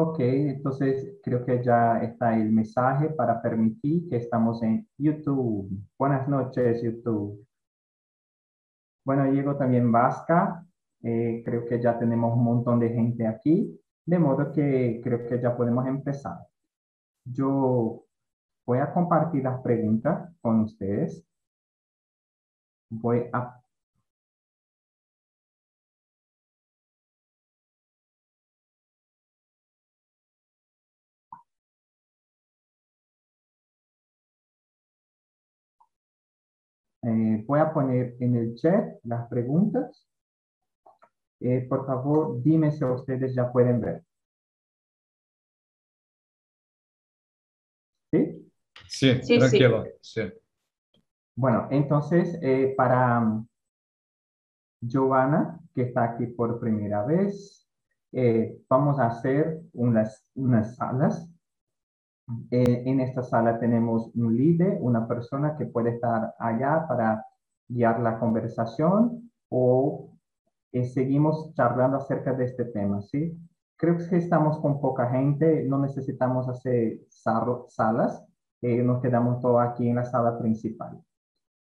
Ok, entonces creo que ya está el mensaje para permitir que estamos en YouTube. Buenas noches, YouTube. Bueno, llegó también Vasca. Eh, creo que ya tenemos un montón de gente aquí, de modo que creo que ya podemos empezar. Yo voy a compartir las preguntas con ustedes. Voy a Eh, voy a poner en el chat las preguntas. Eh, por favor, dime si ustedes ya pueden ver. ¿Sí? Sí, tranquilo. Sí. Bueno, entonces, eh, para um, Giovanna, que está aquí por primera vez, vamos a hacer unas, unas salas eh, en esta sala tenemos un líder, una persona que puede estar allá para guiar la conversación o eh, seguimos charlando acerca de este tema, ¿sí? Creo que estamos con poca gente, no necesitamos hacer salas, eh, nos quedamos todos aquí en la sala principal,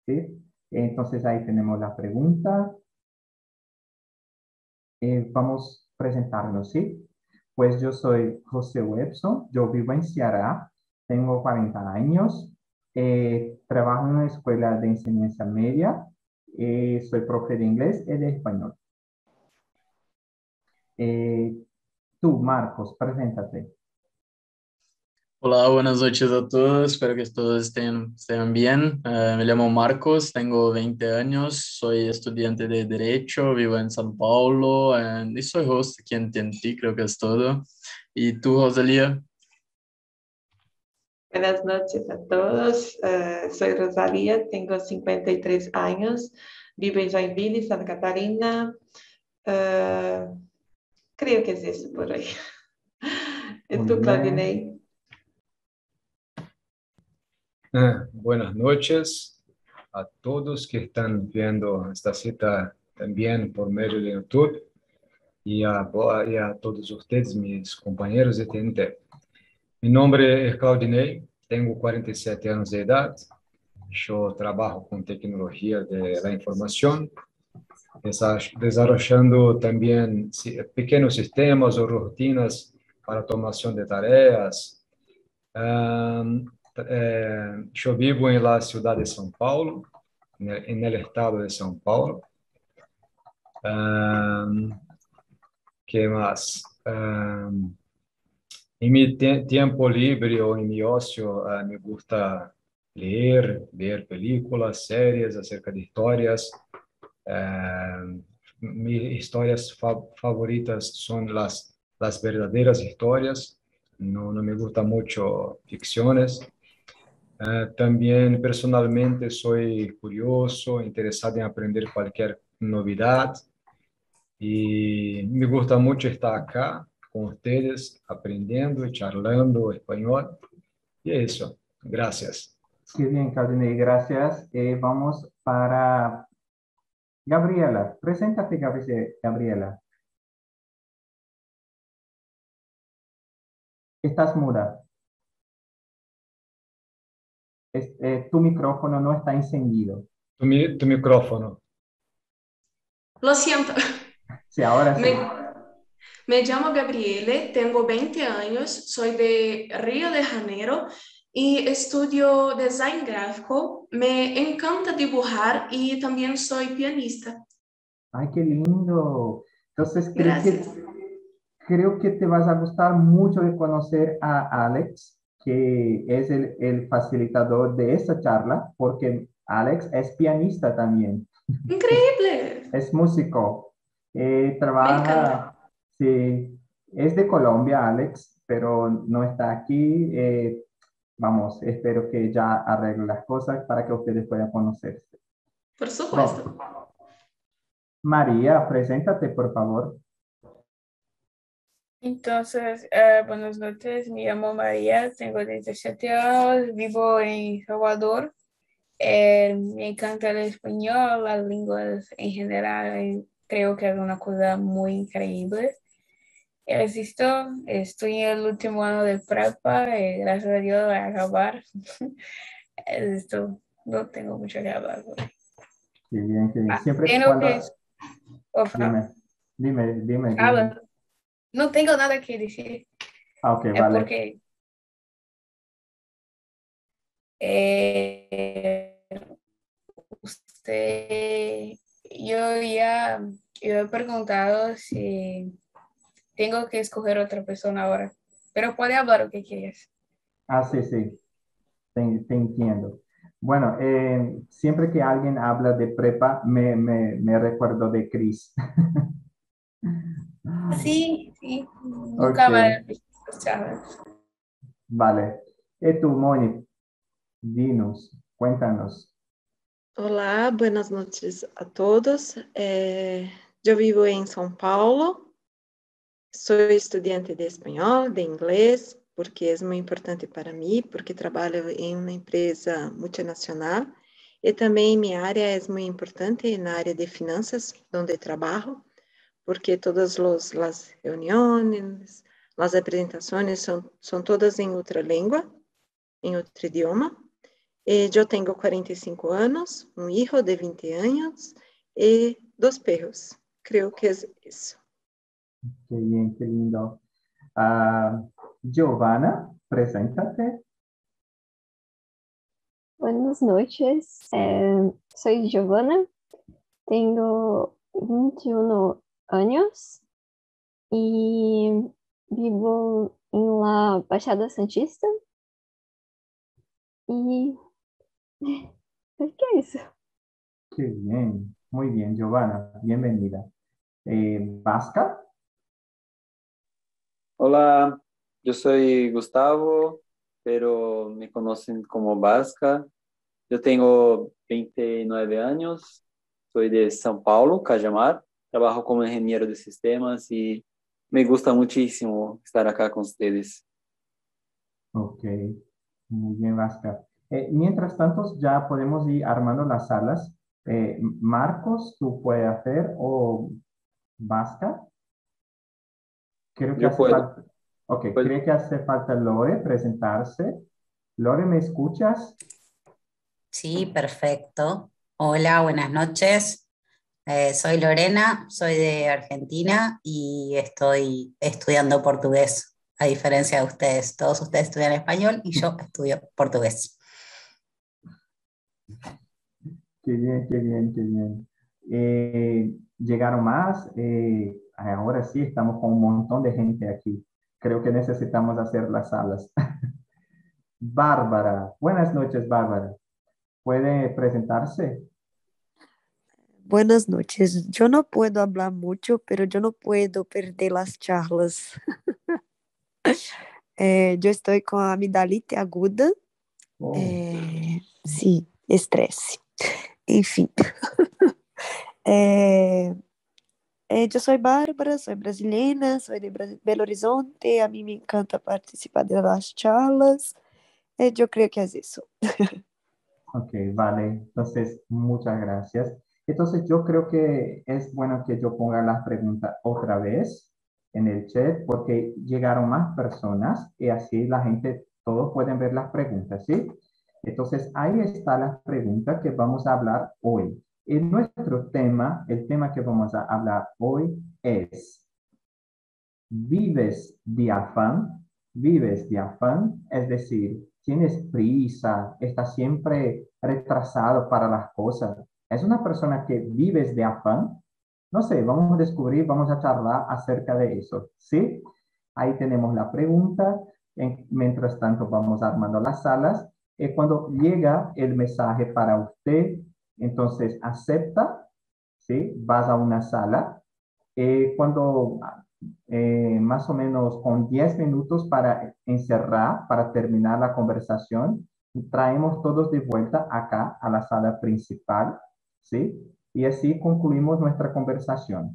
¿sí? Entonces ahí tenemos la pregunta. vamos a presentarnos, ¿sí? Pues yo soy José Webson, yo vivo en Ceará, tengo 40 años, eh, trabajo en una escuela de enseñanza media, eh, soy profe de inglés y de español. Eh, tú, Marcos, preséntate. Hola, buenas noches a todos. Espero que todos estén, estén bien. Uh, me llamo Marcos, tengo 20 años, soy estudiante de Derecho, vivo en São Paulo y soy host aquí en TNT, creo que es todo. ¿Y tú, Rosalía? Buenas noches a todos. Uh, soy Rosalía, tengo 53 años, vivo en Joinville, Santa Catarina. Uh, creo que es eso por ahí. ¿Y tú, Claudinei? Ah, buenas noches a todos que están viendo esta cita también por medio de YouTube y a, a todos ustedes, mis compañeros de TNT. Mi nombre es Claudinei, tengo 47 años de edad, yo trabajo con tecnología de la información, desarrollando también pequeños sistemas o rutinas para tomación de tareas. É, eu vivo em la cidade de São Paulo, no estado de São Paulo. Que mais? Um, em meu te tempo livre ou em meu ócio, uh, me gusta ler, ver películas, séries acerca de histórias. Uh, minhas histórias fa favoritas são as, as verdadeiras histórias. Não, não me gusta muito ficções. Uh, también personalmente soy curioso, interesado en aprender cualquier novedad y me gusta mucho estar acá con ustedes aprendiendo charlando español. Y eso, gracias. Sí, bien, Claudine, gracias. Eh, vamos para Gabriela. Preséntate, Gabriela. Estás muda. Eh, tu micrófono no está encendido. Tu, tu, micrófono. Lo siento. Sí, ahora sí. Me, me, llamo Gabriele, tengo 20 años, soy de Río de Janeiro y estudio design gráfico. Me encanta dibujar y también soy pianista. Ay, qué lindo. Entonces, creo que, creo que te vas a gustar mucho de conocer a Alex que es el, el, facilitador de esta charla, porque Alex es pianista también. Increíble. es músico. Eh, trabaja, sí, es de Colombia, Alex, pero no está aquí. Eh, vamos, espero que ya arregle las cosas para que ustedes puedan conocerse. Por supuesto. María, preséntate, por favor. Entonces, eh, buenas noches, me llamo María, tengo 17 años, vivo en Salvador. Eh, me encanta el español, las lenguas en general, creo que es una cosa muy increíble. existo, estoy en el último año de prepa y gracias a Dios voy a acabar. Esto, no tengo mucho que hablar. Qué bien, qué bien. Ah, Siempre tengo cuando... que-. Dime, dime, dime. dime. Habla. No tengo nada que decir. Ah, ok, Es vale. porque eh, usted, yo ya yo he preguntado si tengo que escoger otra persona ahora, pero puede hablar lo que quieras. Ah, sí, sí, te, te entiendo. Bueno, eh, siempre que alguien habla de prepa, me, me, me recuerdo de Chris. Sí, sí, nunca Ok. me escuchabas. Vale. Y tú, Moni, dinos, cuéntanos. Olá, buenas noches a todos. Eh, eu vivo em São Paulo. Sou estudante de espanhol, de inglês, porque é muito importante para mim, porque trabalho em uma empresa multinacional. E também minha área é muito importante na área de finanças, onde trabalho, porque todas los- as reuniões, as apresentações são, são todas em outra língua, em outro idioma. Eu tenho 45 anos, um filho de 20 anos e dois perros. Creio que é isso. Qué lindo. Ah, Giovanna, preséntate. Buenas noches, eh, soy Giovanna, tengo 21 años y vivo en la Baixada Santista. Y ¿qué es eso? Qué bien, muy bien, Giovanna, bienvenida. Eh, Vasca, Hola, yo soy Gustavo, pero me conocen como Vasca. Yo tengo 29 años, soy de São Paulo, Cajamar. Trabajo como ingeniero de sistemas y me gusta muchísimo estar acá con ustedes. ok, muy bien, Vasca. Eh, mientras tanto, ya podemos ir armando las salas. Eh, Marcos, tú puedes hacer o Vasca. Creo que Yo hace puedo. falta. Ok, Puedo. creo que hace falta Lore presentarse. Lore, ¿me escuchas? Sí, perfecto. Hola, buenas noches. Eh, soy Lorena, soy de Argentina y estoy estudiando portugués, a diferencia de ustedes. Todos ustedes estudian español y yo estudio portugués. Qué bien, qué bien, qué bien. Eh, llegaron más. eh, ahora sí, estamos con un montón de gente aquí. Creo que necesitamos hacer las salas. Bárbara, buenas noches, Bárbara. ¿Puede presentarse? Buenas noches. Yo no puedo hablar mucho, pero yo no puedo perder las charlas. Eh, yo estoy con amidalite aguda. Oh, Eh, sí, estrés. Enfim. Eh, eh, yo soy Bárbara, soy brasileña, soy de Belo Horizonte. A mí me encanta participar de las charlas. Eh, yo creo que es eso. ok, vale. Entonces, muchas gracias. Entonces, yo creo que es bueno que yo ponga las preguntas otra vez en el chat porque llegaron más personas y así la gente, todos pueden ver las preguntas, ¿sí? Entonces, ahí está la pregunta que vamos a hablar hoy. Y nuestro tema, el tema que vamos a hablar hoy es, ¿vives de afán? ¿Vives de afán? Es decir, tienes prisa, estás siempre retrasado para las cosas. ¿Es una persona que vives de afán? No sé, vamos a descubrir, vamos a charlar acerca de eso, ¿sí? Ahí tenemos la pregunta. En- mientras tanto, vamos armando las salas. Y cuando llega el mensaje para usted, entonces acepta, ¿sí? Vas a una sala. Eh, cuando eh, más o menos con 10 minutos para encerrar, para terminar la conversación, traemos todos de vuelta acá a la sala principal, ¿sí? Y así concluimos nuestra conversación.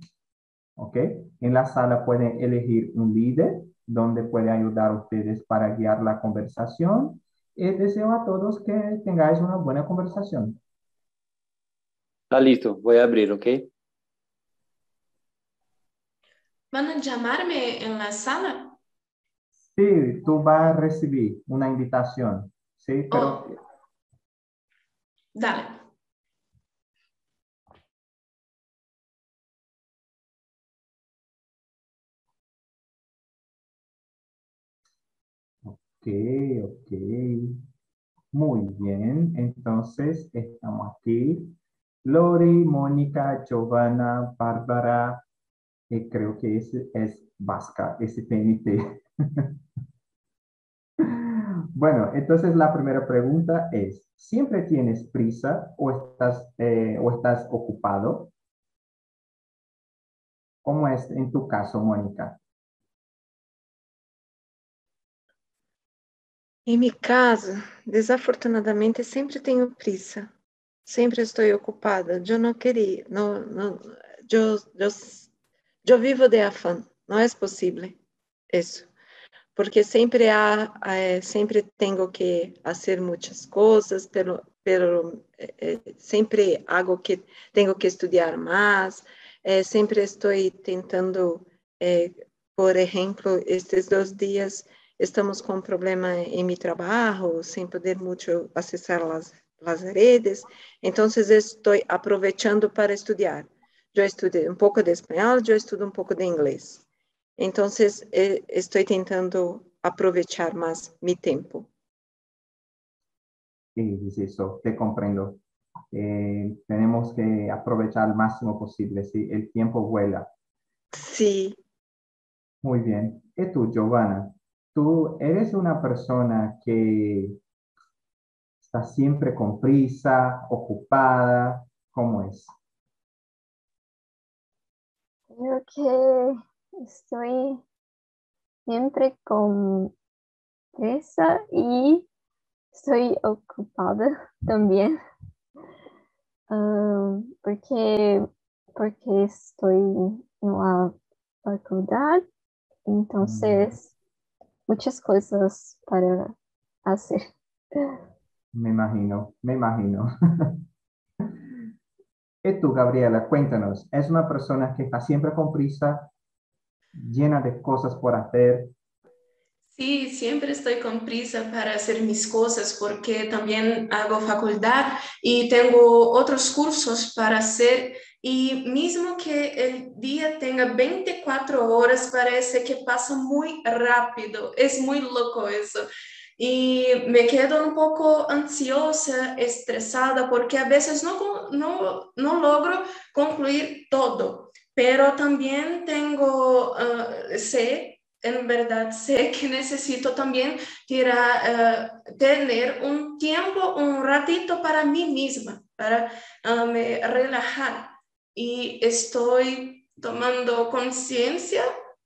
¿Ok? En la sala pueden elegir un líder donde puede ayudar a ustedes para guiar la conversación. Y deseo a todos que tengáis una buena conversación. Está listo, voy a abrir, ¿ok? van a llamarme en la sala. Sí, tú vas a recibir una invitación, ¿sí? Pero Oh. Dale. Ok. Muy bien, entonces estamos aquí. Lori, Mónica, Giovanna, Bárbara, y creo que ese es Vasca, STNT. Bueno, entonces la primera pregunta es, ¿siempre tienes prisa o estás, eh, o estás ocupado? ¿Cómo es en tu caso, Mónica? Em meu caso, desafortunadamente, sempre tenho pressa. Sempre estou ocupada. Eu não queria, não, não, eu, eu, eu vivo de afã. Não é possível isso. Porque sempre há, eh, sempre tenho que fazer muitas coisas, pero eh, eh, sempre algo que tenho que estudar mais. Eh, sempre estou tentando, por exemplo, estes dois dias estamos com um problema em meu trabalho, sem poder muito acessar as, as redes, então estou aproveitando para estudar. Eu estudo um pouco de espanhol, eu estudo um pouco de inglês. Então, eh, estou tentando aproveitar mais meu tempo. Sí, eso, te comprendo. Eh, tenemos que aprovechar al máximo posible, sí, el tiempo vuela. Sim, Muy bien. ¿Y tú, Giovanna? ¿Tú eres una persona que está siempre con prisa, ocupada? ¿Cómo es? Creo que estoy siempre con presa y estoy ocupada también. Ah, porque, porque estoy en la facultad, entonces muchas cosas para hacer. Me imagino, me imagino. Y tú, Gabriela, cuéntanos, ¿es una persona que está siempre con prisa, llena de cosas por hacer? Sí, siempre estoy con prisa para hacer mis cosas porque también hago facultad y tengo otros cursos para hacer. Y mismo que el día tenga 24 horas parece que pasa muy rápido, es muy loco eso. Y me quedo un poco ansiosa, estresada porque a veces no, no, no logro concluir todo, pero también tengo, uh, sé en verdad sé que necesito también tirar, uh, tener un tiempo, un ratito para mí misma, para uh, me relajar. Y estoy tomando conciencia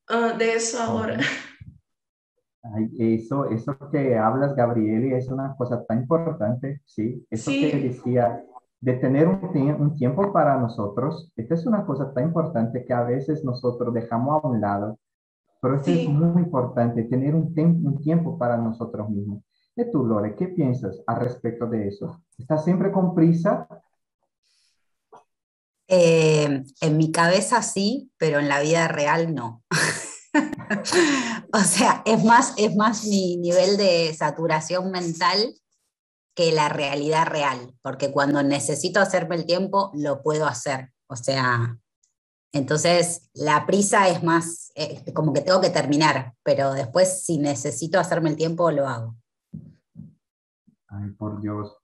uh, de eso ahora. Ay, eso, eso que hablas, Gabrieli, es una cosa tan importante, ¿sí? Eso Sí. que decía, de tener un, un tiempo para nosotros, esta es una cosa tan importante que a veces nosotros dejamos a un lado, pero esto Sí. es muy importante, tener un, un tiempo para nosotros mismos. ¿Y tú, Lore, qué piensas al respecto de eso? ¿Estás siempre con prisa? Eh, en mi cabeza sí, pero en la vida real no. o sea, es más, es más mi nivel de saturación mental que la realidad real, porque cuando necesito hacerme el tiempo, lo puedo hacer. O sea, entonces la prisa es más eh, como que tengo que terminar, pero después si necesito hacerme el tiempo, lo hago. Ay, por Dios.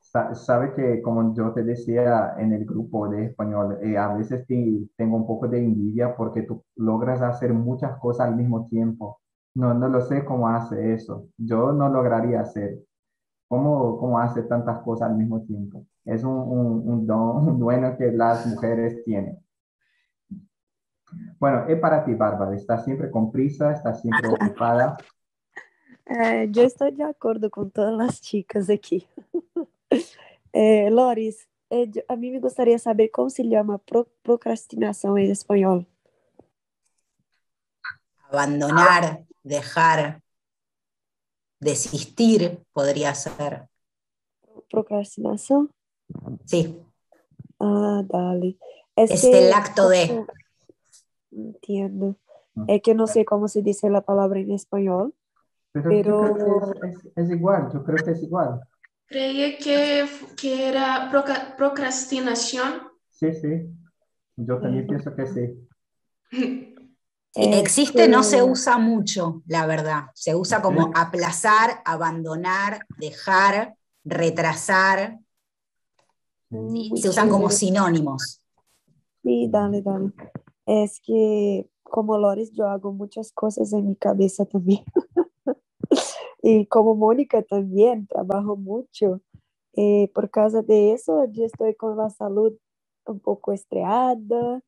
Sa- Sabe que como yo te decía en el grupo de español, eh, a veces te- tengo un poco de envidia porque tú logras hacer muchas cosas al mismo tiempo. No, no lo sé cómo hace eso. Yo no lograría hacer. ¿Cómo, cómo hace tantas cosas al mismo tiempo? Es un, un, un don, bueno que las mujeres tienen. Bueno, es para ti, Bárbara. ¿Estás siempre con prisa? ¿Estás siempre ocupada? É, eu estou de acordo com todas as chicas aqui. É, Loris, é, eu- a mim me gostaria de saber como se chama pro, procrastinação em espanhol. Abandonar, dejar, desistir podría ser. Procrastinação? Sí, Ah, dale. Es Es que el acto de. Entiendo. Es que no sé cómo se dice la palabra en español, Pero, yo pero creo que es, es- es igual, yo creo que es igual. Creía que, que era proca- procrastinación. Sí, sí. Yo también pienso que sí. Es existe, no se que- usa mucho, la verdad. Se usa como Sí. aplazar, abandonar, dejar, retrasar. Se usan como sinónimos. Sí, dale, dale. Es que como Lores, yo hago muchas cosas en mi cabeza también. Y como Mónica también, trabajo mucho. Eh, por causa de eso, yo estoy con la salud un poco estreada.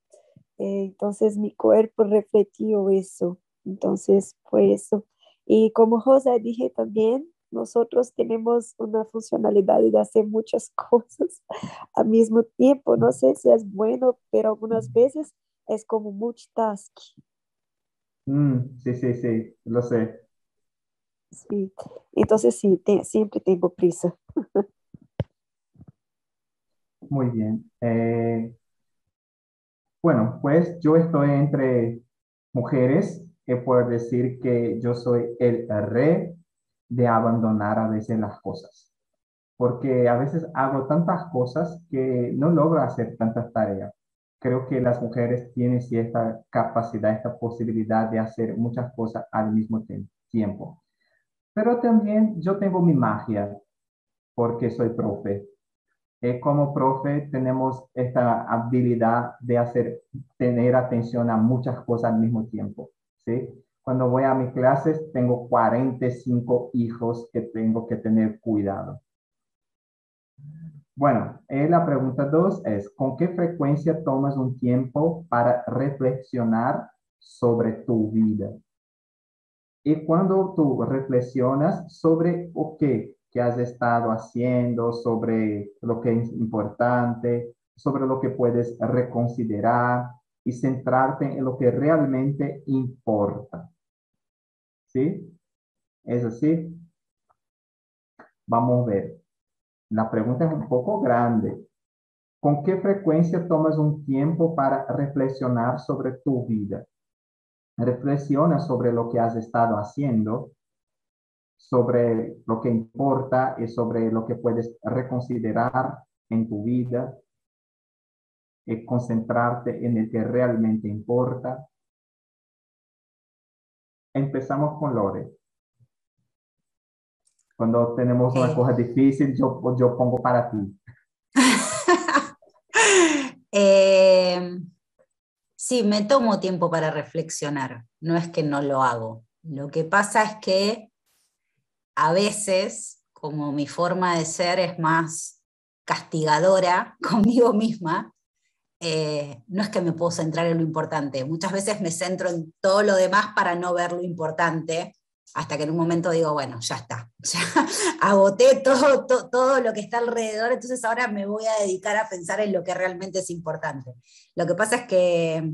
Eh, entonces mi cuerpo refletió eso. Entonces fue eso. Y como José dije también, nosotros tenemos una funcionalidad de hacer muchas cosas al mismo tiempo. No sé si es bueno, pero algunas veces es como multitask. Mm, sí, sí, sí, lo sé. Sí. Entonces sí, te- siempre tengo prisa. Muy bien. Eh, bueno, pues yo estoy entre mujeres que puedo decir que yo soy el rey de abandonar a veces las cosas, porque a veces hago tantas cosas que no logro hacer tantas tareas. Creo que las mujeres tienen cierta capacidad, esta posibilidad de hacer muchas cosas al mismo tiempo. Pero también yo tengo mi magia porque soy profe. Eh, como profe tenemos esta habilidad de hacer, tener atención a muchas cosas al mismo tiempo, ¿sí? Cuando voy a mis clases tengo 45 hijos que tengo que tener cuidado. Bueno, eh, la pregunta dos es, ¿con qué frecuencia tomas un tiempo para reflexionar sobre tu vida? Y cuando tú reflexionas sobre o qué que has estado haciendo, sobre lo que es importante, sobre lo que puedes reconsiderar y centrarte en lo que realmente importa. ¿Sí? ¿Es así? Vamos a ver. La pregunta es un poco grande. ¿Con qué frecuencia tomas un tiempo para reflexionar sobre tu vida? Reflexiona sobre lo que has estado haciendo, sobre lo que importa y sobre lo que puedes reconsiderar en tu vida, y concentrarte en el que realmente importa. Empezamos con Lore. Cuando tenemos una Eh. cosa difícil, yo, yo pongo para ti. Eh, sí, me tomo tiempo para reflexionar, no es que no lo hago. Lo que pasa es que a veces, como mi forma de ser es más castigadora conmigo misma, eh, no es que me puedo centrar en lo importante. Muchas veces me centro en todo lo demás para no ver lo importante, hasta que en un momento digo, bueno, ya está, ya agoté todo, to- todo lo que está alrededor, entonces ahora me voy a dedicar a pensar en lo que realmente es importante. Lo que pasa es que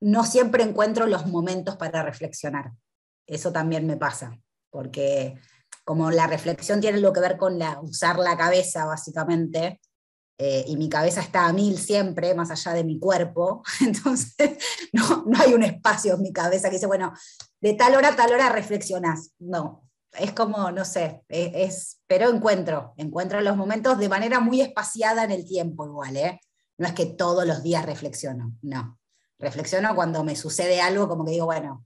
no siempre encuentro los momentos para reflexionar. Eso también me pasa, porque como la reflexión tiene lo que ver con la, usar la cabeza, básicamente, eh, y mi cabeza está a mil siempre, más allá de mi cuerpo, entonces no, no hay un espacio en mi cabeza que dice, bueno, de tal hora a tal hora reflexionas. No, es como, no sé, es, es- pero encuentro, encuentro los momentos de manera muy espaciada en el tiempo igual, ¿eh? No es que todos los días reflexiono, no. Reflexiono cuando me sucede algo como que digo, bueno,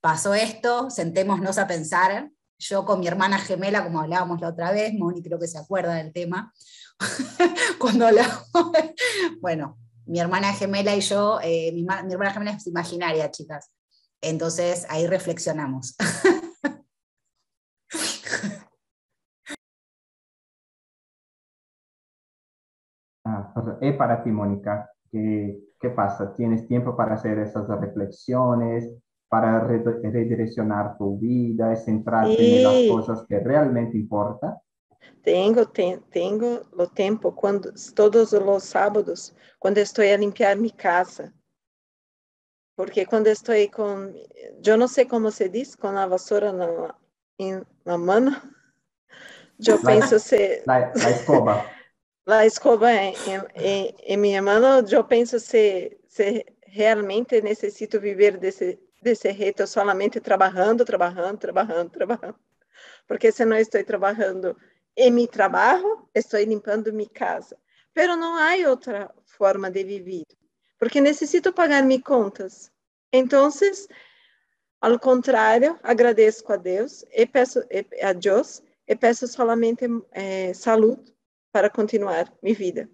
pasó esto, sentémonos a pensar. Yo con mi hermana gemela, como hablábamos la otra vez, Moni creo que se acuerda del tema, cuando hablamos, bueno, mi hermana gemela y yo, eh, mi, mi hermana gemela es imaginaria, chicas. Entonces ahí reflexionamos. Ah, pues, es para ti, Mónica. ¿Qué, qué pasa? ¿Tienes tiempo para hacer esas reflexiones, para re- redireccionar tu vida centrarte en las Sí. cosas que realmente importan? Tengo, te- tengo o tempo quando todos os sábados, quando estou a limpar minha casa. Porque quando estou com, eu não sei como se diz, com a vassoura na, em, na mão, eu penso se la- la escoba. a escova em, em, em minha mão, eu penso se, se realmente necessito viver desse, desse jeito solamente trabalhando, trabalhando, trabalhando, trabalhando. Porque se não estou trabalhando em meu trabalho, estou limpando minha casa. Pero não há outra forma de viver, porque necessito pagar minhas contas. Então, ao contrário, agradeço a Deus e peço a Deus e peço solamente eh, saúde para continuar minha vida.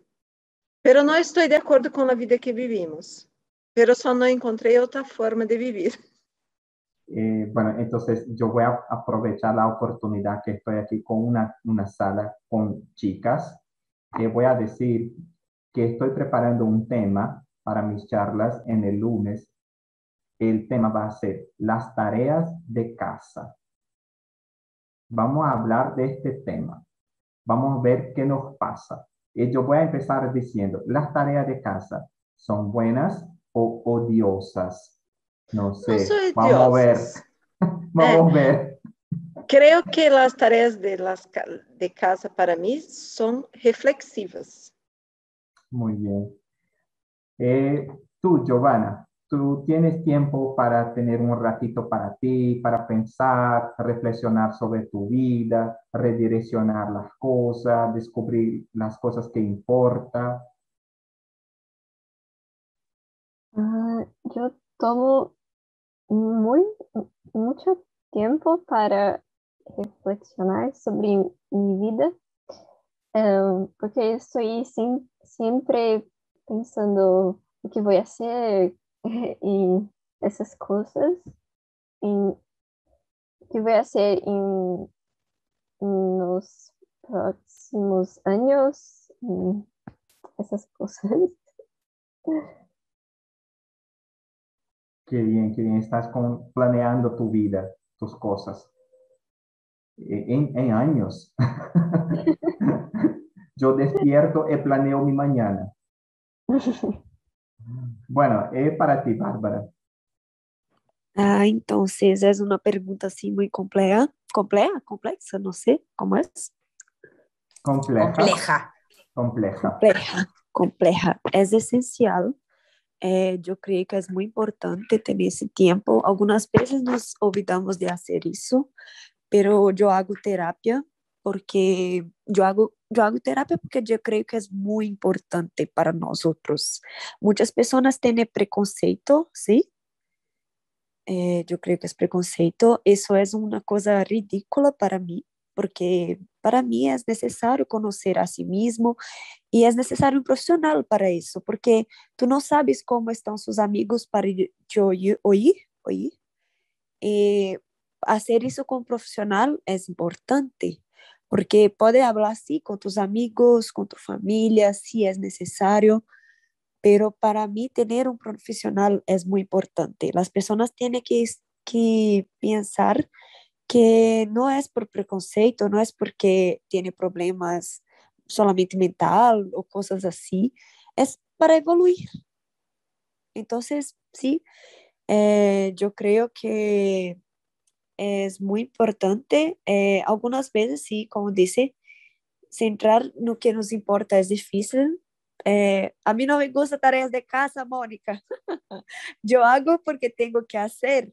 Pero não estou de acordo com a vida que vivimos. Pero só não encontrei outra forma de viver. Eh, bueno, entonces yo voy a aprovechar la oportunidad que estoy aquí con una, una sala con chicas. y voy a decir que estoy preparando un tema para mis charlas en el lunes el tema va a ser las tareas de casa. Vamos a hablar de este tema. Vamos a ver qué nos pasa. Y yo voy a empezar diciendo, las tareas de casa son buenas o odiosas. No sé, vamos a ver. vamos a eh, ver. Creo que las tareas de, las, de casa para mí son reflexivas. Muy bien. Eh, tú, Giovanna, tú tienes tiempo para tener un ratito para ti, para pensar, reflexionar sobre tu vida, redireccionar las cosas, descubrir las cosas que importan. Ah, yo tomo muy, mucho tiempo para reflexionar sobre mi vida, em, porque estoy siempre pensando o que vou ser em essas coisas, em que vai ser em, nos próximos anos, essas coisas. Que bien, que bien. Estás con, planeando tu vida, tus cosas. En, en años. Yo despierto y planeo mi mañana. Bueno, é para ti, Bárbara. Ah, entonces es una pregunta así muy compleja, compleja, complexa, no sé, ¿cómo es? Compleja. Compleja. Compleja. Compleja, compleja. Es esencial. Eh, yo creo que es muy importante tener ese tiempo. Algunas veces nos olvidamos de hacer eso, pero yo hago terapia porque yo hago, yo hago terapia porque yo creo que es muy importante para nosotros. Muchas personas tienen preconceito, ¿sí? Eh, yo creo que es preconceito. Eso es una cosa ridícula para mí, porque para mí es necesario conocer a sí mismo y es necesario un profesional para eso, porque tú no sabes cómo están sus amigos para yo oír, oír. Eh, hacer eso con un profesional es importante porque puede hablar así con tus amigos, con tu familia, si es necesario, pero para mí tener un profesional es muy importante. Las personas tienen que, que pensar que no es por preconceito, no es porque tiene problemas solamente mental o cosas así, es para evoluir. Entonces, sí, eh, yo creo que es muy importante. Eh, algunas veces, sí, como dice, centrar no que nos importa es difícil. Eh, a mí no me gusta tareas de casa, Mónica. Yo hago porque tengo que hacer,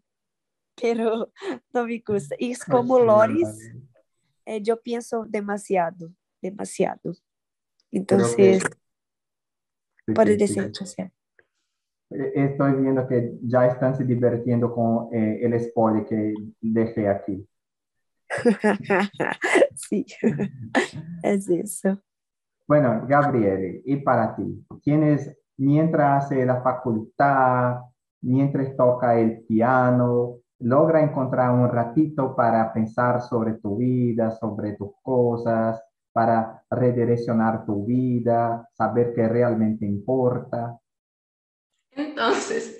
pero no me gusta. Y es como Loris, eh, yo pienso demasiado, demasiado. Entonces, puede decir, Eh, estoy viendo que ya están se divirtiendo con eh, el spoiler que dejé aquí. sí, es eso. Bueno, Gabriele, y para ti, tienes, mientras hace la facultad, mientras toca el piano, logra encontrar un ratito para pensar sobre tu vida, sobre tus cosas, para redireccionar tu vida, saber qué realmente importa. Entonces,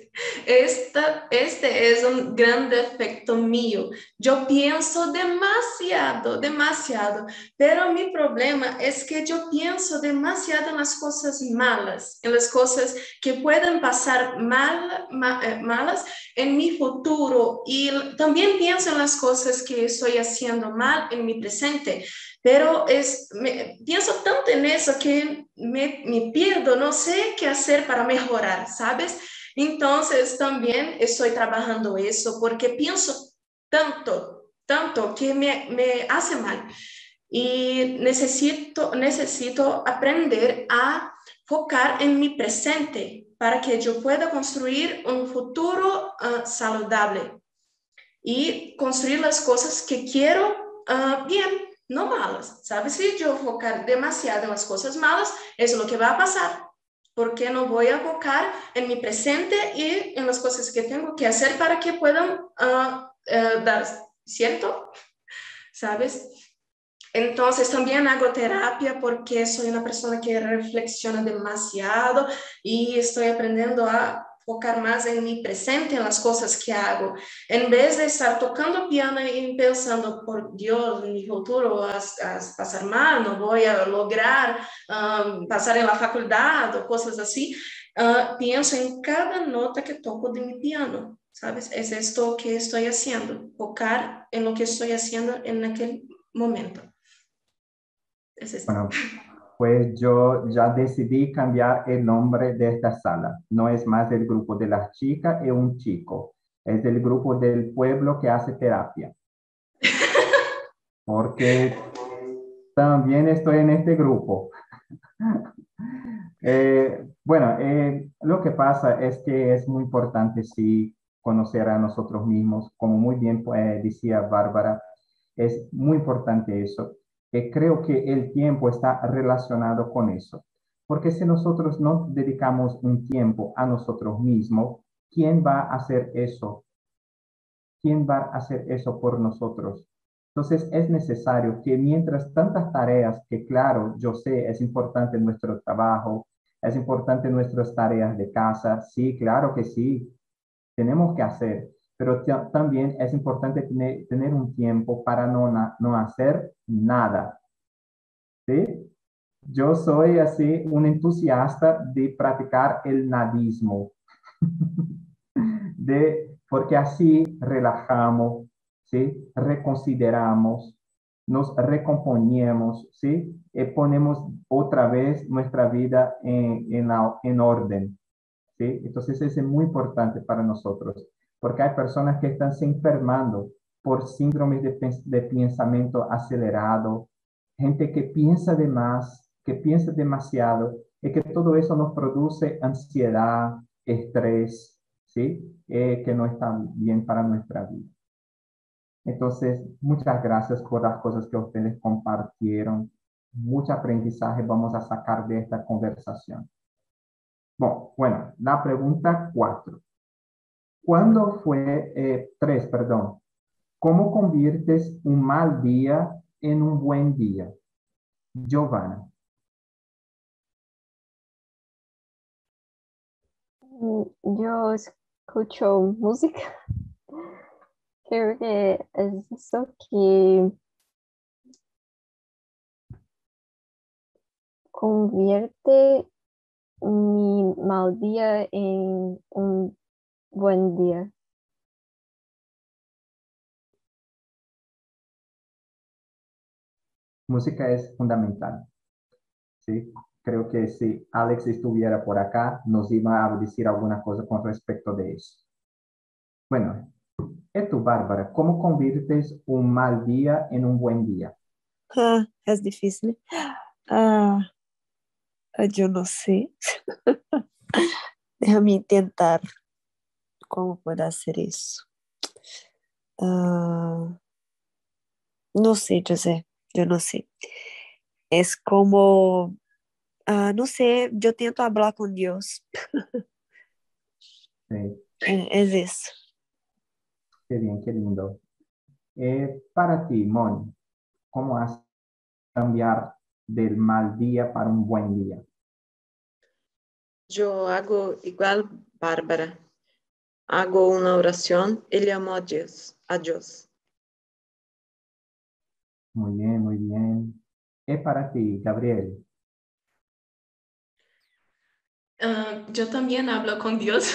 esta, este es un gran defecto mío. Yo pienso demasiado, demasiado, pero mi problema es que yo pienso demasiado en las cosas malas, en las cosas que pueden pasar mal, eh, malas en mi futuro y también pienso en las cosas que estoy haciendo mal en mi presente. Pero es, me, pienso tanto en eso que me, me pierdo, no sé qué hacer para mejorar, ¿sabes? Entonces, también estoy trabajando eso porque pienso tanto, tanto que me, me hace mal. Y necesito, necesito aprender a focar en mi presente para que yo pueda construir un futuro uh, saludable y construir las cosas que quiero uh, bien, no malas. ¿Sabes? Si yo focar demasiado en las cosas malas, es lo que va a pasar. Porque no voy a focar en mi presente y en las cosas que tengo que hacer para que puedan uh, dar, ¿cierto? ¿Sabes? Entonces también hago terapia porque soy una persona que reflexiona demasiado y estoy aprendiendo a focar más en mi presente, en las cosas que hago. En vez de estar tocando piano y pensando, por Dios, mi futuro va a, pasar mal, no voy a lograr um, pasar en la facultad o cosas así, uh, pienso en cada nota que toco de mi piano. ¿Sabes? Es esto que estoy haciendo, focar en lo que estoy haciendo en aquel momento. Bueno, pues yo ya decidí cambiar el nombre de esta sala. No es más el grupo de las chicas y un chico. Es el grupo del pueblo que hace terapia. Porque también estoy en este grupo. Eh, bueno, eh, lo que pasa es que es muy importante, sí, conocer a nosotros mismos. Como muy bien eh, decía Bárbara, es muy importante eso creo que el tiempo está relacionado con eso. Porque si nosotros no dedicamos un tiempo a nosotros mismos, ¿quién va a hacer eso? ¿Quién va a hacer eso por nosotros? Entonces es necesario que mientras tantas tareas, que claro, yo sé, es importante nuestro trabajo, es importante nuestras tareas de casa, sí, claro que sí, tenemos que hacer, pero también es importante tener, tener, un tiempo para no, no hacer nada. ¿Sí? Yo soy así un entusiasta de practicar el nadismo, de, porque así relajamos, ¿sí? reconsideramos, nos recomponemos, ¿sí? y ponemos otra vez nuestra vida en, en, en orden. ¿sí? Entonces es muy importante para nosotros porque hay personas que están se enfermando por síndromes de, de pensamiento acelerado, gente que piensa de más, que piensa demasiado, y que todo eso nos produce ansiedad, estrés, ¿sí? Eh, que no está bien para nuestra vida. Entonces, muchas gracias por las cosas que ustedes compartieron. Mucho aprendizaje vamos a sacar de esta conversación. Bueno, bueno la pregunta cuatro. ¿Cuándo fue, eh, tres, perdón, cómo conviertes un mal día en un buen día? Giovanna. Mm, yo escucho música. Creo que es eso que convierte mi mal día en un Buen día. Música es fundamental. ¿sí? Creo que si Alex estuviera por acá, nos iba a decir alguna cosa con respecto de eso. Bueno, ¿y tú, Bárbara? ¿Cómo conviertes un mal día en un buen día? Ah, es difícil. Ah, yo no sé. Déjame intentar. ¿Cómo puedo hacer eso? Uh, no sé, José, yo no sé. Es como, uh, no sé, yo tento hablar con Dios. Sí. Es eso. Qué bien, qué lindo. Eh, para ti, Moni, ¿cómo has cambiar del mal día para un buen día? Yo hago igual, Bárbara. Hago una oración y llamo a Dios. A Dios. Muy bien, muy bien. Es para ti, Gabriel. Uh, yo también hablo con Dios.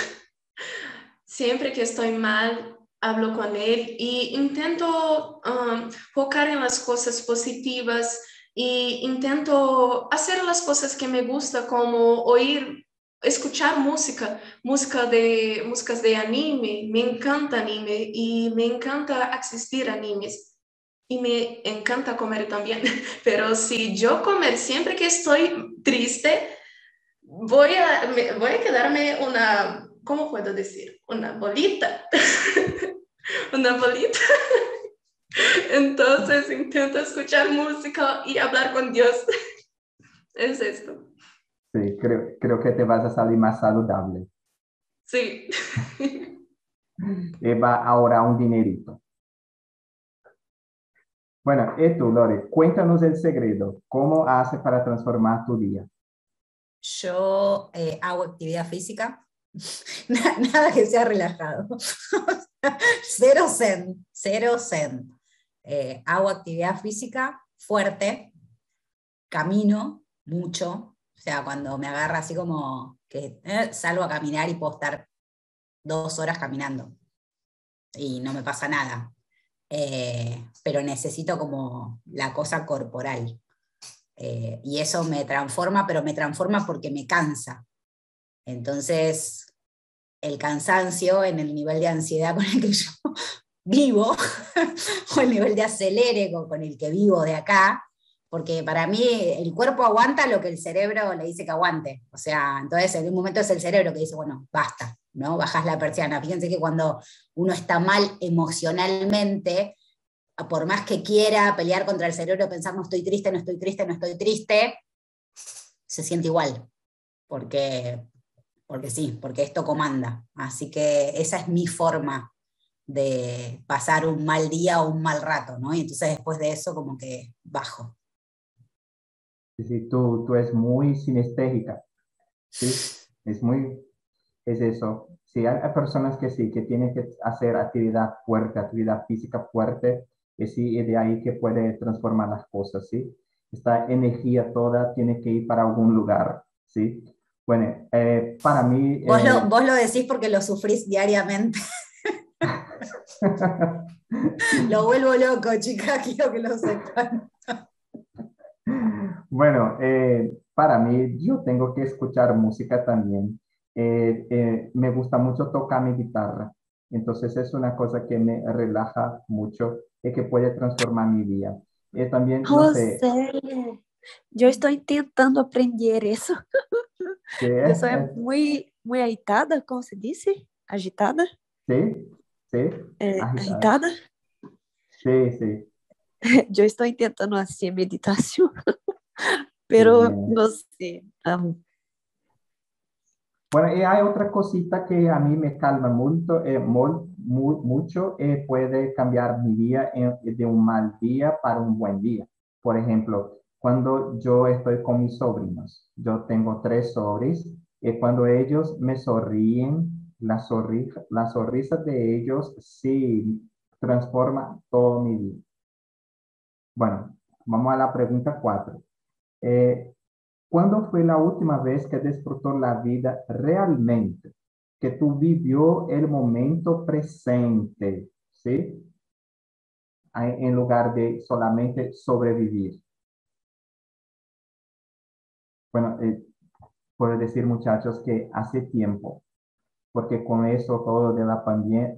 Siempre que estoy mal, hablo con Él y intento um, focar en las cosas positivas y intento hacer las cosas que me gusta, como oír escuchar música, música de, músicas de anime, me encanta anime y me encanta asistir a animes y me encanta comer también, pero si yo comer siempre que estoy triste, voy a, voy a quedarme una, ¿cómo puedo decir? Una bolita, una bolita. Entonces intento escuchar música y hablar con Dios. Es esto. Sí, creo, creo que te vas a salir más saludable. Sí. Eva, ahora un dinerito. Bueno, y tú, Lore, cuéntanos el secreto. ¿Cómo hace para transformar tu día? Yo eh, hago actividad física. Nada que sea relajado. cero zen, cero zen. Eh, hago actividad física fuerte, camino mucho, o sea, cuando me agarra así como que eh, salgo a caminar y puedo estar dos horas caminando y no me pasa nada. Eh, pero necesito como la cosa corporal. Eh, y eso me transforma, pero me transforma porque me cansa. Entonces, el cansancio en el nivel de ansiedad con el que yo vivo, o el nivel de acelere con el que vivo de acá, porque para mí el cuerpo aguanta lo que el cerebro le dice que aguante. O sea, entonces en un momento es el cerebro que dice, bueno, basta, ¿no? Bajas la persiana. Fíjense que cuando uno está mal emocionalmente, por más que quiera pelear contra el cerebro, pensar no estoy triste, no estoy triste, no estoy triste, se siente igual, porque, porque sí, porque esto comanda. Así que esa es mi forma de pasar un mal día o un mal rato, ¿no? Y entonces después de eso como que bajo. Sí, tú, tú es muy sinestésica, ¿sí? Es muy, es eso. Sí, hay, personas que sí, que tienen que hacer actividad fuerte, actividad física fuerte, y sí, y de ahí que puede transformar las cosas, ¿sí? Esta energía toda tiene que ir para algún lugar, ¿sí? Bueno, eh, para mí... Vos, lo, eh, vos lo decís porque lo sufrís diariamente. lo vuelvo loco, chica, quiero que lo sepan. Bueno, eh, para mí yo tengo que escuchar música también. Eh, eh, me gusta mucho tocar mi guitarra. Entonces es una cosa que me relaja mucho y que puede transformar mi vida. Y también, no sé, yo estoy intentando aprender eso. Yo soy muy, muy agitada, ¿cómo se dice? Agitada. Sí, sí. agitada. Sí, sí. Yo estoy intentando hacer meditación. pero no sé. Bueno, y hay otra cosita que a mí me calma mucho, eh, mucho eh, puede cambiar mi día de un mal día para un buen día. Por ejemplo, cuando yo estoy con mis sobrinos, yo tengo tres sobrinos, y cuando ellos me sonríen, la, sonrisa, la sonrisa de ellos sí transforma todo mi día. Bueno, vamos a la pregunta cuatro. Eh, ¿Cuándo fue la última vez que disfrutó la vida realmente? Que tú vivió el momento presente, ¿sí? En lugar de solamente sobrevivir. Bueno, eh, puedo decir muchachos que hace tiempo, porque con eso todo de la,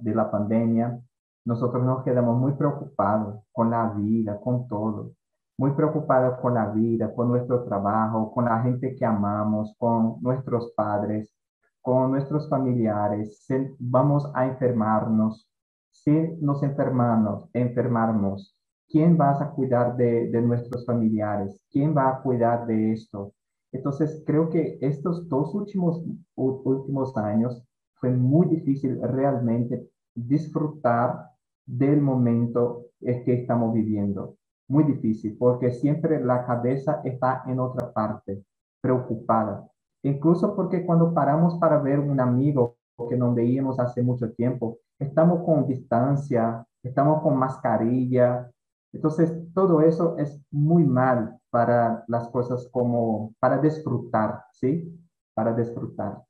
de la pandemia, nosotros nos quedamos muy preocupados con la vida, con todo muy preocupados con la vida, con nuestro trabajo, con la gente que amamos, con nuestros padres, con nuestros familiares. Vamos a enfermarnos. Si nos enfermamos, enfermarnos, ¿quién va a cuidar de, nuestros familiares? ¿Quién va a cuidar de esto? Entonces, creo que estos dos últimos, últimos años fue muy difícil realmente disfrutar del momento que estamos viviendo muy difícil porque siempre la cabeza está en otra parte, preocupada. Incluso porque cuando paramos para ver un amigo que no veíamos hace mucho tiempo, estamos con distancia, estamos con mascarilla. Entonces, todo eso es muy mal para las cosas como para disfrutar, ¿sí? Para disfrutar.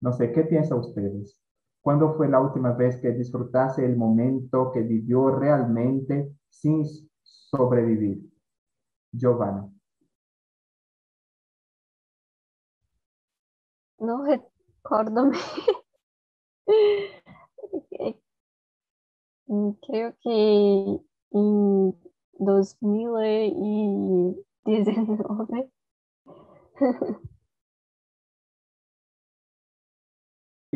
No sé, ¿qué piensan ustedes? ¿Cuándo fue la última vez que disfrutase el momento que vivió realmente sin sobrevivir. Giovanna. no recuerdo. Creo que en 2019.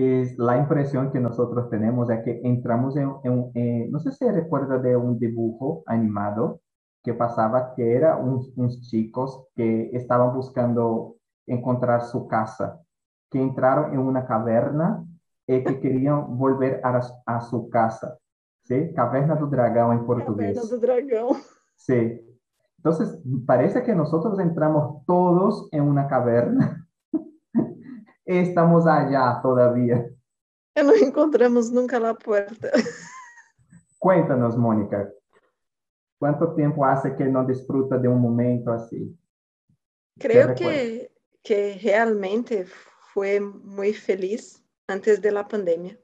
Es la impresión que nosotros tenemos es que entramos en, en- en- no sé si recuerda de un dibujo animado que pasaba que era uns chicos que estaban buscando encontrar su casa, que entraron en una caverna y que querían volver a, a su casa, ¿sí? Caverna do Dragão en portugués. Caverna do Dragão. Sí. Entonces, parece que nosotros entramos todos en una caverna. Estamos allá todavía. E não encontramos nunca lá a porta. Cuéntanos, Mónica, ¿cuánto tiempo hace que no disfruta de un momento? Creo recuerdo. que, que realmente foi muito feliz antes da pandemia.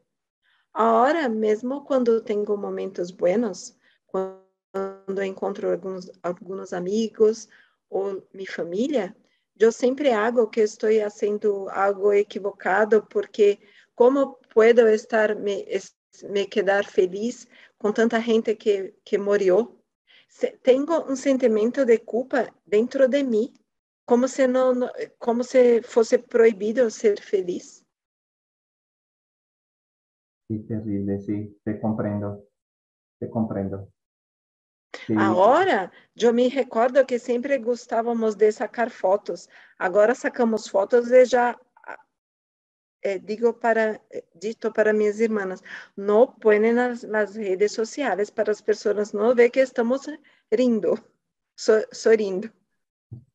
Agora, mesmo quando tenho momentos buenos, quando encontro alguns, alguns amigos ou minha família, eu sempre hago que estou fazendo algo equivocado, porque como puedo estar me, me quedar feliz com tanta gente que, que morreu? Tenho um sentimento de culpa dentro de mim como se não, como se fosse proibido ser feliz. Sí, terrible, sí, te comprendo, te comprendo. Sí, Agora, eu me recordo que sempre gostávamos de sacar fotos. Agora sacamos fotos e já eh, digo para eh, dito para minhas irmãs, não põem nas, nas redes sociais para as pessoas não ver que estamos rindo, so, sorrindo.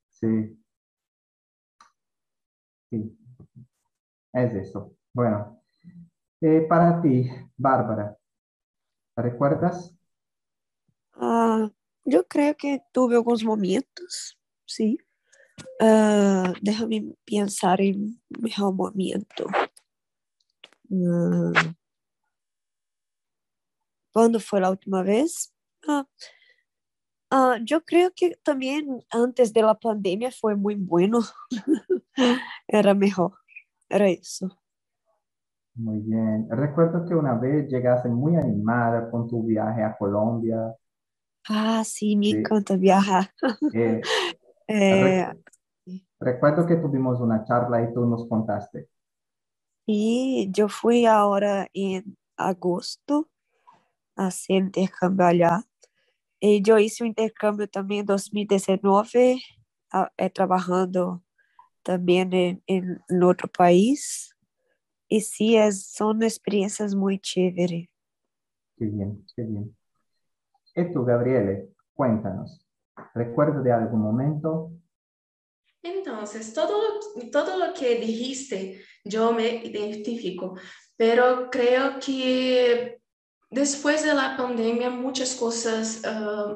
sí. Sí, es eso. Bueno, eh, para ti, Bárbara, ¿recuerdas? Ah, eu creio que tive alguns momentos, sim. Ah, déjame pensar em melhor momento. Ah, quando foi a última vez? Ah, eu creio que também antes da pandemia foi muito bueno. Era melhor. Era isso. Muy bien. Recuerdo que una vez llegaste muy animada con tu viaje a Colombia. Ah, sim, me Sí. encanta viajar. Eh, É, recuerdo que tuvimos una charla y tú nos contaste. E eu fui agora em agosto a hacer intercâmbio allá. E eu hice um intercâmbio também em 2019, a- eh, trabalhando também em, em, em outro país. E sim, es- são experiências muito chéveres. Qué bien, qué bien. Y tú, Gabriele, cuéntanos. ¿Recuerdo de algún momento? Entonces, todo lo, todo lo que dijiste, yo me identifico, pero creo que después de la pandemia muchas cosas, ah,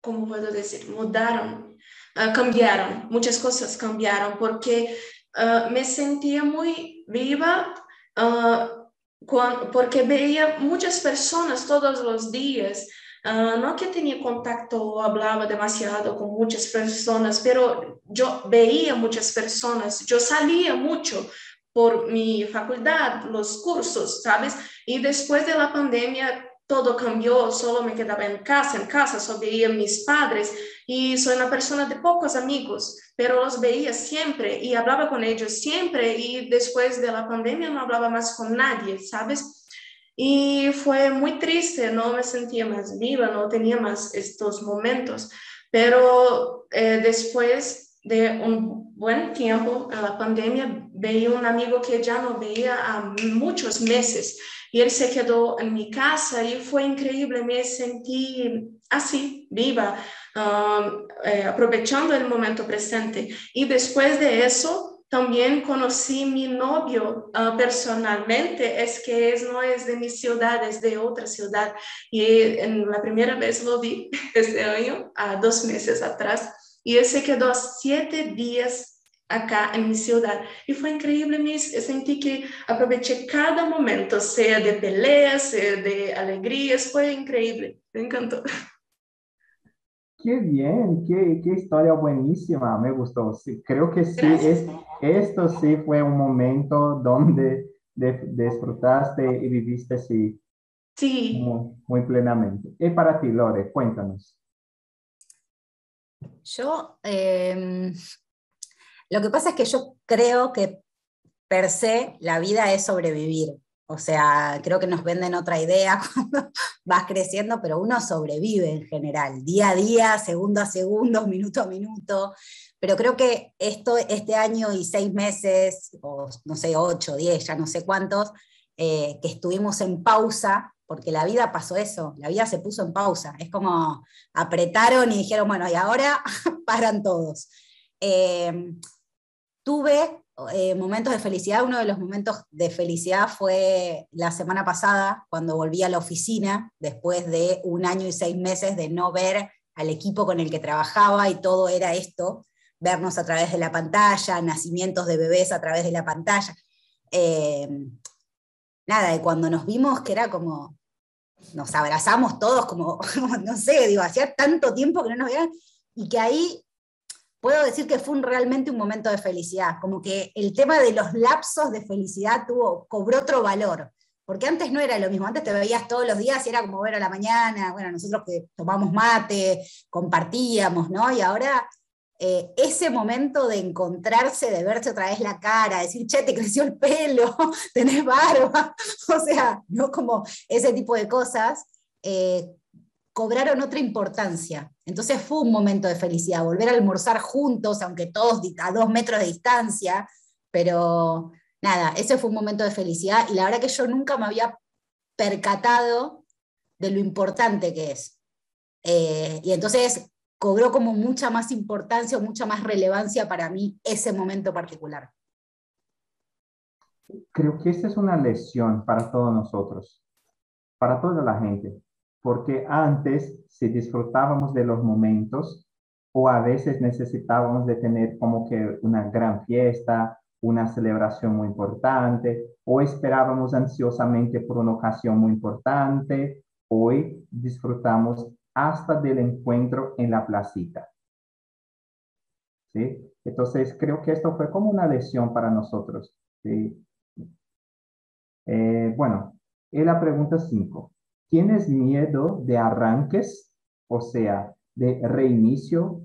¿cómo puedo decir? Mudaron, ah, cambiaron, muchas cosas cambiaron porque ah, me sentía muy viva porque veía muchas personas todos los días. Ah, no que tenía contacto o hablaba demasiado con muchas personas, pero yo veía muchas personas, yo salía mucho por mi facultad, los cursos, ¿sabes? Y después de la pandemia todo cambió, solo me quedaba en casa, en casa, solo veía a mis padres y soy una persona de pocos amigos, pero los veía siempre y hablaba con ellos siempre y después de la pandemia no hablaba más con nadie, ¿sabes? Y fue muy triste, no me sentía más viva, no tenía más estos momentos, pero eh, después de un buen tiempo en la pandemia, veía un amigo que ya no veía a muchos meses y él se quedó en mi casa y fue increíble, me sentí así, viva, um, eh, aprovechando el momento presente. Y después de eso, también conocí mi novio ah, personalmente, es que es, no es de mi ciudad, es de otra ciudad. Y en la primera vez lo vi este año, a dos meses atrás, y él se quedó siete días acá en mi ciudad. Y fue increíble, me sentí que aproveché cada momento, sea de peleas, sea de alegrías, fue increíble, me encantó. Qué bien, qué, qué historia buenísima, me gustó. Sí, creo que sí, es, esto sí fue un momento donde de- disfrutaste y viviste sí, Sí, muy, muy plenamente. Y para ti, Lore, cuéntanos. Yo, em, lo que pasa es que yo creo que per se la vida es sobrevivir. O sea, creo que nos venden otra idea cuando vas creciendo, pero uno sobrevive en general, día a día, segundo a segundo, minuto a minuto. Pero creo que esto, este año y seis meses, o no sé, ocho, diez, ya no sé cuántos, eh, que estuvimos en pausa, porque la vida pasó eso, la vida se puso en pausa. Es como apretaron y dijeron, bueno, y ahora paran todos. Eh, tuve eh, momentos de felicidad, uno de los momentos de felicidad fue la semana pasada, cuando volví a la oficina, después de un año y seis meses de no ver al equipo con el que trabajaba y todo era esto, vernos a través de la pantalla, nacimientos de bebés a través de la pantalla. Eh, nada, y cuando nos vimos que era como, nos abrazamos todos, como, no sé, digo, hacía tanto tiempo que no nos veían, y que ahí puedo decir que fue un, realmente un momento de felicidad, como que el tema de los lapsos de felicidad tuvo, cobró otro valor, porque antes no era lo mismo, antes te veías todos los días y era como ver a la mañana, bueno, nosotros que tomamos mate, compartíamos, ¿no? Y ahora eh, ese momento de encontrarse, de verse otra vez la cara, decir, che, te creció el pelo, tenés barba, o sea, ¿no? Como ese tipo de cosas, eh, cobraron otra importancia. Entonces fue un momento de felicidad, volver a almorzar juntos, aunque todos a dos metros de distancia, pero nada, ese fue un momento de felicidad y la verdad que yo nunca me había percatado de lo importante que es. Eh, y entonces cobró como mucha más importancia o mucha más relevancia para mí ese momento particular. Creo que esta es una lección para todos nosotros, para toda la gente, porque antes si disfrutábamos de los momentos o a veces necesitábamos de tener como que una gran fiesta, una celebración muy importante o esperábamos ansiosamente por una ocasión muy importante, hoy disfrutamos hasta del encuentro en la placita. ¿Sí? Entonces, creo que esto fue como una lección para nosotros. ¿sí? Eh, bueno, y la pregunta 5. ¿Tienes miedo de arranques? O sea, de reinicio,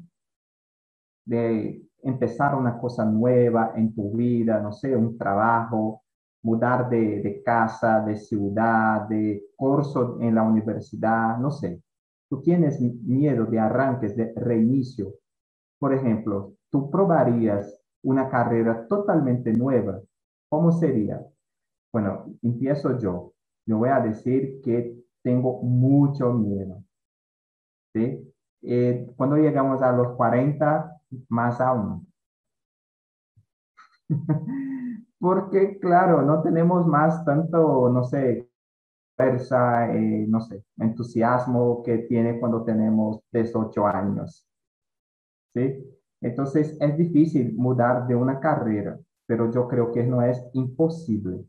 de empezar una cosa nueva en tu vida, no sé, un trabajo, mudar de, casa, de ciudad, de curso en la universidad, no sé. Tú tienes miedo de arranques, de reinicio. Por ejemplo, tú probarías una carrera totalmente nueva. ¿Cómo sería? Bueno, empiezo yo. Yo voy a decir que tengo mucho miedo. ¿sí? Eh, cuando llegamos a los 40, más aún. Porque, claro, no tenemos más tanto, no sé, fuerza, eh, no sé, entusiasmo que tiene cuando tenemos 18 años. ¿Sí? Entonces, es difícil mudar de una carrera, pero yo creo que no es imposible,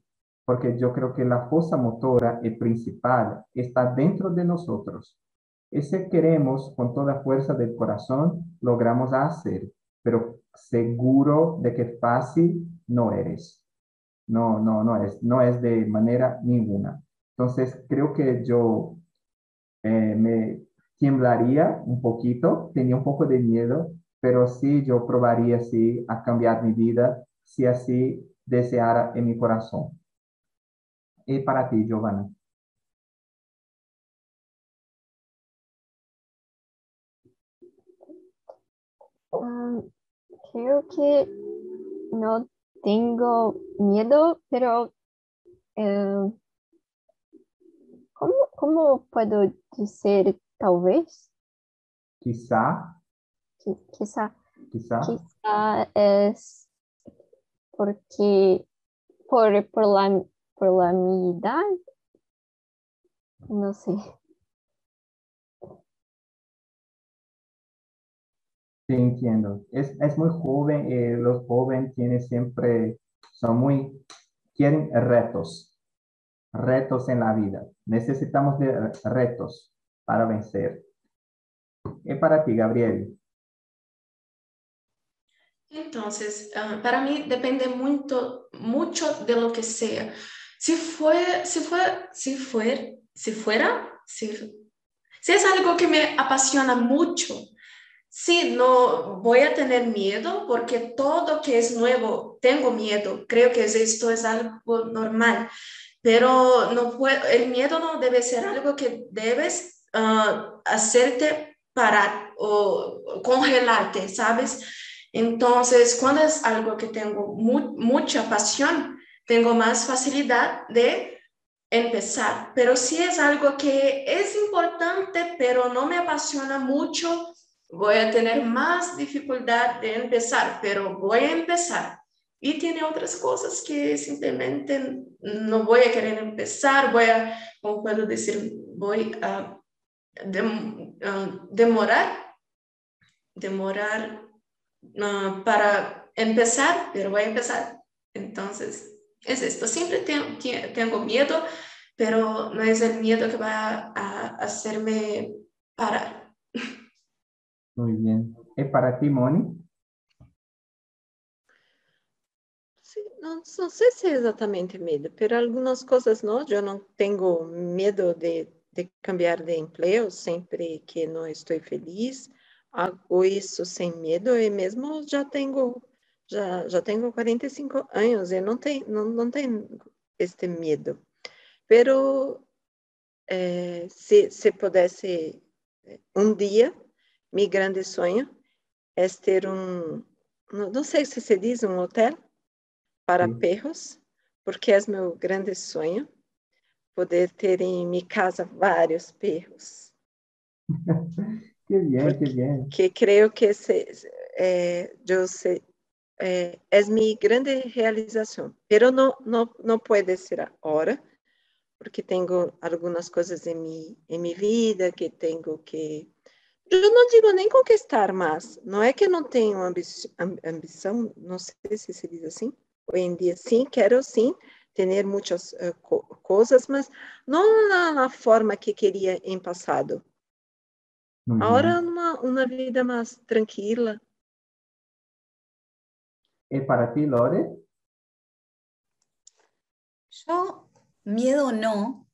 porque yo creo que la fuerza motora y principal está dentro de nosotros. Y si queremos con toda fuerza del corazón, logramos hacer, pero seguro de que fácil no eres. No, no, no es, no es de manera ninguna. Entonces, creo que yo eh, me temblaría un poquito, tenía un poco de miedo, pero sí yo probaría sí a cambiar mi vida si así deseara en mi corazón. Y para ti, Giovanna. Um, creo que no tengo miedo, pero eh, ¿cómo, ¿cómo, puedo decir tal vez? Quizá. Qui- Quizá, Quizá. quizá es porque por, por la, por la mi edad, no sé. Sí, entiendo. Es, es muy joven, eh, los jóvenes tienen siempre, son muy, quieren retos, retos en la vida. Necesitamos de retos para vencer. Es para ti, Gabriel. Entonces, ah, para mí depende mucho, mucho de lo que sea. Si fue, si fue, si fue, si fuera, si, si es algo que me apasiona mucho, sí, no voy a tener miedo porque todo que es nuevo, tengo miedo. Creo que esto es algo normal, pero no puede, el miedo no debe ser algo que debes ah, hacerte parar o congelarte, ¿sabes? Entonces, cuando es algo que tengo mucha pasión, tengo más facilidad de empezar. Pero si es algo que es importante, pero no me apasiona mucho, voy a tener más dificultad de empezar, pero voy a empezar. Y tiene otras cosas que simplemente no voy a querer empezar, voy a, como puedo decir, voy a demorar, demorar uh, para empezar, pero voy a empezar. Entonces, es esto. Siempre tengo, tengo miedo, pero no es el miedo que va a hacerme parar. Muy bien. ¿Es para ti, Moni? Sí, no, no sé si es exactamente miedo, pero algunas cosas no. Yo no tengo miedo de, de cambiar de empleo sempre que não estou feliz. Hago isso sem medo e mesmo já tenho já já tenho 45 anos e não tenho não, não tenho este medo. Pero eh, se se pudesse um dia, meu grande sonho é ter um não sei se se diz um hotel para Sim. perros, porque é meu grande sonho poder ter em minha casa vários perros. que bien, que bien. Que creio que se, é, eu se, eh, es mi grande realización, pero no, no, no puede ser ahora, porque tengo algunas cosas en mi, en mi vida que tengo que... Yo no digo nem conquistar más, no es que no tengo ambi ambición, no sé si se dice así, hoy en día sí, quiero sí, tener muchas uh, co coisas, mas não na, forma que queria em passado. Uhum. Agora, uma, uma vida mais tranquila, ¿Es para ti, Lore? Yo, miedo no,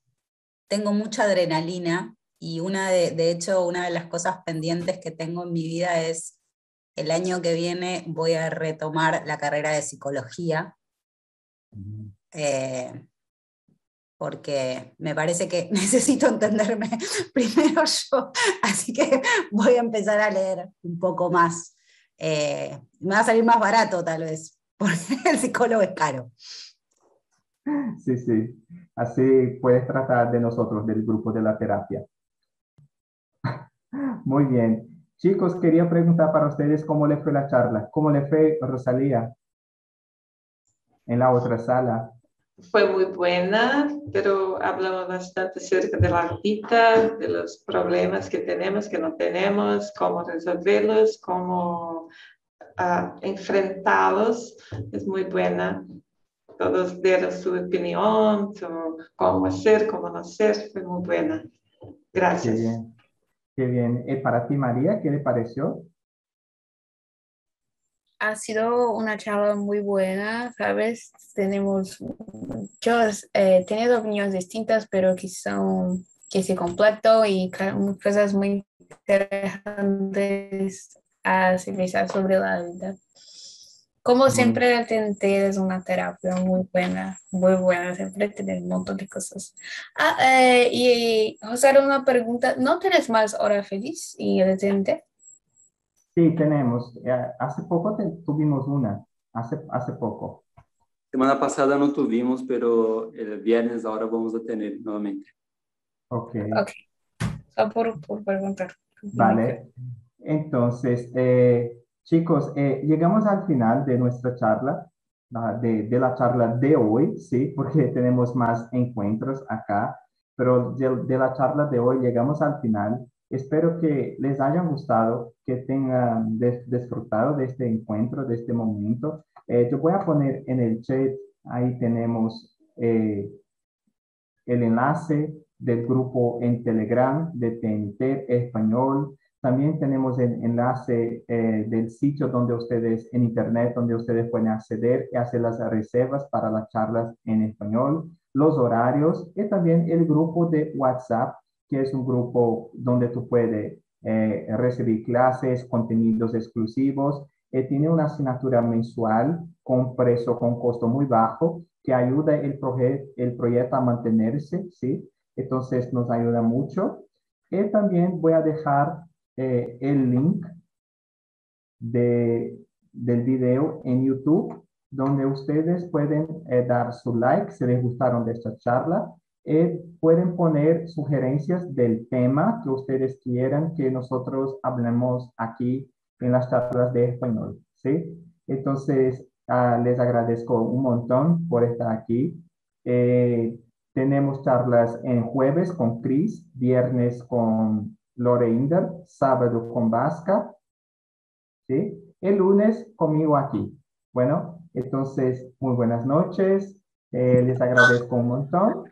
tengo mucha adrenalina y una de, de hecho, una de las cosas pendientes que tengo en mi vida es el año que viene voy a retomar la carrera de psicología. Eh, porque me parece que necesito entenderme primero yo, así que voy a empezar a leer un poco más. Eh, me va a salir más barato tal vez, porque el psicólogo es caro. Sí, sí, así puedes tratar de nosotros, del grupo de la terapia. Muy bien. Chicos, quería preguntar para ustedes cómo le fue la charla. ¿Cómo le fue Rosalía en la otra sala? Fue muy buena, pero hablamos bastante acerca de la vida, de los problemas que tenemos, que no tenemos, cómo resolverlos, cómo uh, enfrentarlos. Es muy buena. Todos dieron su opinión, cómo hacer, cómo no hacer. Fue muy buena. Gracias. Qué bien. Qué bien. ¿Y para ti, María, qué le pareció? Ha sido una charla muy buena, ¿sabes? Tenemos muchos, eh, tenido opiniones distintas, pero que son, que se completo y cosas muy interesantes a pensar sobre la vida. Como siempre, el TNT es una terapia muy buena, muy buena, siempre tiene un montón de cosas. Ah, eh, y José, una pregunta, ¿no tienes más hora feliz y el TNT? Sí, tenemos. Eh, hace poco tuvimos una, hace, hace poco. Semana pasada no tuvimos, pero el viernes ahora vamos a tener nuevamente. Ok. Ok. Solo por, por preguntar. Vale. Entonces, eh, chicos, eh, llegamos al final de nuestra charla, de, de, la charla de hoy, ¿sí? Porque tenemos más encuentros acá, pero de, de la charla de hoy llegamos al final. Espero que les haya gustado, que tengan disfrutado de este encuentro, de este momento. Eh, yo voy a poner en el chat, ahí tenemos eh, el enlace del grupo en Telegram de TNT Español. También tenemos el enlace eh, del sitio donde ustedes, en internet, donde ustedes pueden acceder y hacer las reservas para las charlas en español, los horarios y también el grupo de WhatsApp, que es un grupo donde tú puedes eh, recibir clases, contenidos exclusivos. Eh, tiene una asignatura mensual con precio, con costo muy bajo, que ayuda el, el proyecto a mantenerse, ¿sí? Entonces nos ayuda mucho. Y también voy a dejar eh, el link de, del video en YouTube, donde ustedes pueden eh, dar su like si les gustaron de esta charla. Eh, pueden poner sugerencias del tema que ustedes quieran que nosotros hablemos aquí en las charlas de español, ¿sí? Entonces, ah, les agradezco un montón por estar aquí. tenemos charlas en jueves con Chris, viernes con Loreinder, sábado con Vasca, ¿sí? El lunes conmigo aquí. Bueno, entonces, muy buenas noches. Eh, les agradezco un montón.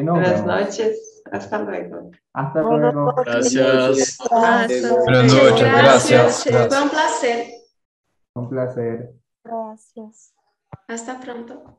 Buenas noches. Hasta luego. Hasta luego. Gracias. Buenas noches. Gracias. Fue un placer. Un placer. Gracias. Hasta pronto.